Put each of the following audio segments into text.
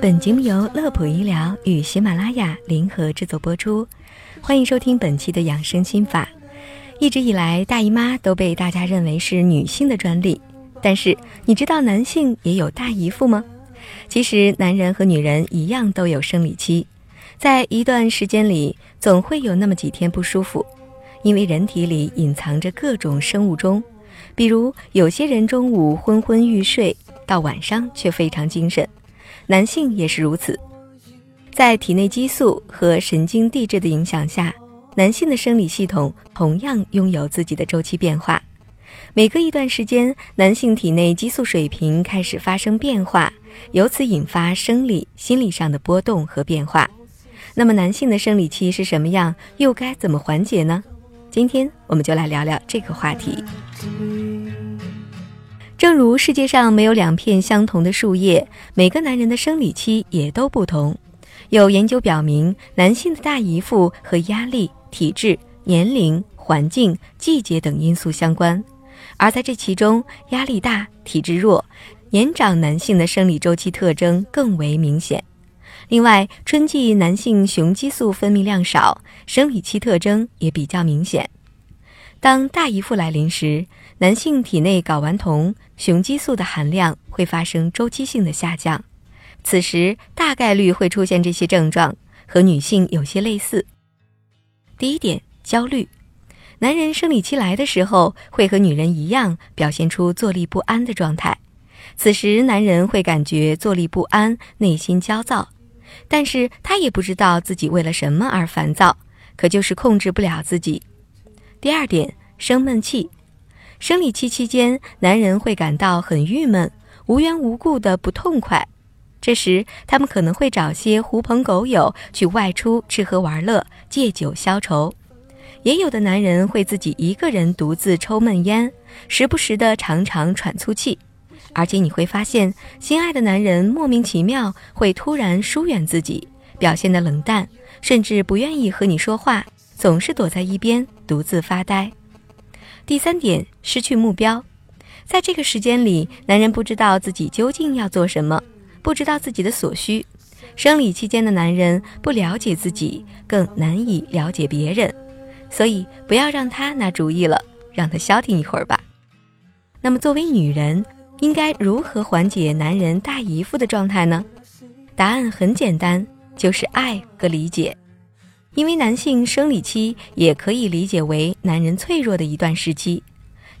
本节目由乐普医疗与喜马拉雅联合制作播出，欢迎收听本期的养生心法。一直以来，大姨妈都被大家认为是女性的专利，但是你知道男性也有大姨夫吗？其实，男人和女人一样都有生理期，在一段时间里，总会有那么几天不舒服，因为人体里隐藏着各种生物钟。比如，有些人中午昏昏欲睡，到晚上却非常精神，男性也是如此。在体内激素和神经递质的影响下，男性的生理系统同样拥有自己的周期变化。每隔一段时间，男性体内激素水平开始发生变化，由此引发生理、心理上的波动和变化。那么，男性的生理期是什么样？又该怎么缓解呢？今天我们就来聊聊这个话题。正如世界上没有两片相同的树叶，每个男人的生理期也都不同。有研究表明，男性的大姨夫和压力、体质、年龄、环境、季节等因素相关。而在这其中，压力大、体质弱、年长男性的生理周期特征更为明显。另外，春季男性雄激素分泌量少，生理期特征也比较明显。当大姨夫来临时，男性体内睾丸酮、雄激素的含量会发生周期性的下降，此时大概率会出现这些症状，和女性有些类似。第一点，焦虑。男人生理期来的时候，会和女人一样表现出坐立不安的状态，此时男人会感觉坐立不安、内心焦躁，但是他也不知道自己为了什么而烦躁，可就是控制不了自己。第二点，生闷气。生理期期间，男人会感到很郁闷，无缘无故的不痛快。这时，他们可能会找些狐朋狗友去外出吃喝玩乐，借酒消愁。也有的男人会自己一个人独自抽闷烟，时不时的常常喘粗气。而且你会发现，心爱的男人莫名其妙会突然疏远自己，表现的冷淡，甚至不愿意和你说话。总是躲在一边独自发呆。第三点，失去目标，在这个时间里，男人不知道自己究竟要做什么，不知道自己的所需。生理期间的男人不了解自己，更难以了解别人，所以不要让他拿主意了，让他消停一会儿吧。那么，作为女人，应该如何缓解男人大姨夫的状态呢？答案很简单，就是爱和理解。因为男性生理期也可以理解为男人脆弱的一段时期，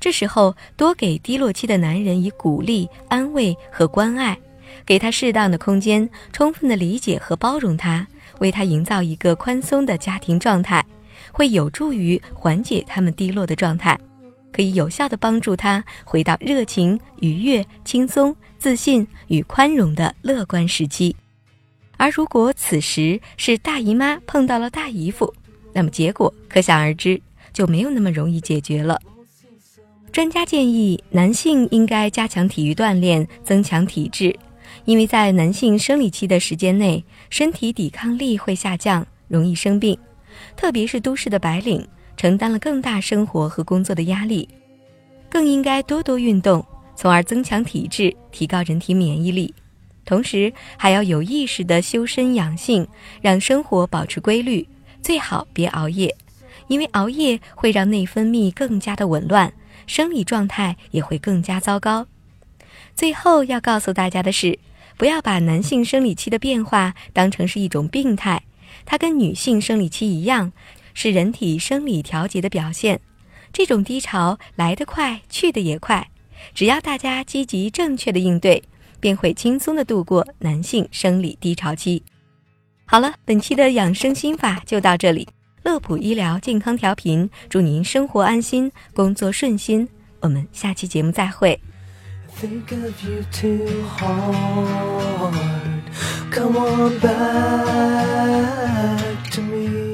这时候多给低落期的男人以鼓励、安慰和关爱，给他适当的空间，充分的理解和包容他，为他营造一个宽松的家庭状态，会有助于缓解他们低落的状态，可以有效的帮助他回到热情、愉悦、轻松、自信与宽容的乐观时期。而如果此时是大姨妈碰到了大姨夫，那么结果可想而知，就没有那么容易解决了。专家建议男性应该加强体育锻炼，增强体质，因为在男性生理期的时间内，身体抵抗力会下降，容易生病，特别是都市的白领，承担了更大生活和工作的压力，更应该多多运动，从而增强体质，提高人体免疫力。同时还要有意识的修身养性，让生活保持规律，最好别熬夜，因为熬夜会让内分泌更加的紊乱，生理状态也会更加糟糕。最后要告诉大家的是，不要把男性生理期的变化当成是一种病态，它跟女性生理期一样，是人体生理调节的表现。这种低潮来得快，去得也快，只要大家积极正确的应对。便会轻松的度过男性生理低潮期。好了，本期的养生心法就到这里。乐普医疗健康调频，祝您生活安心，工作顺心。我们下期节目再会。Come on back to me.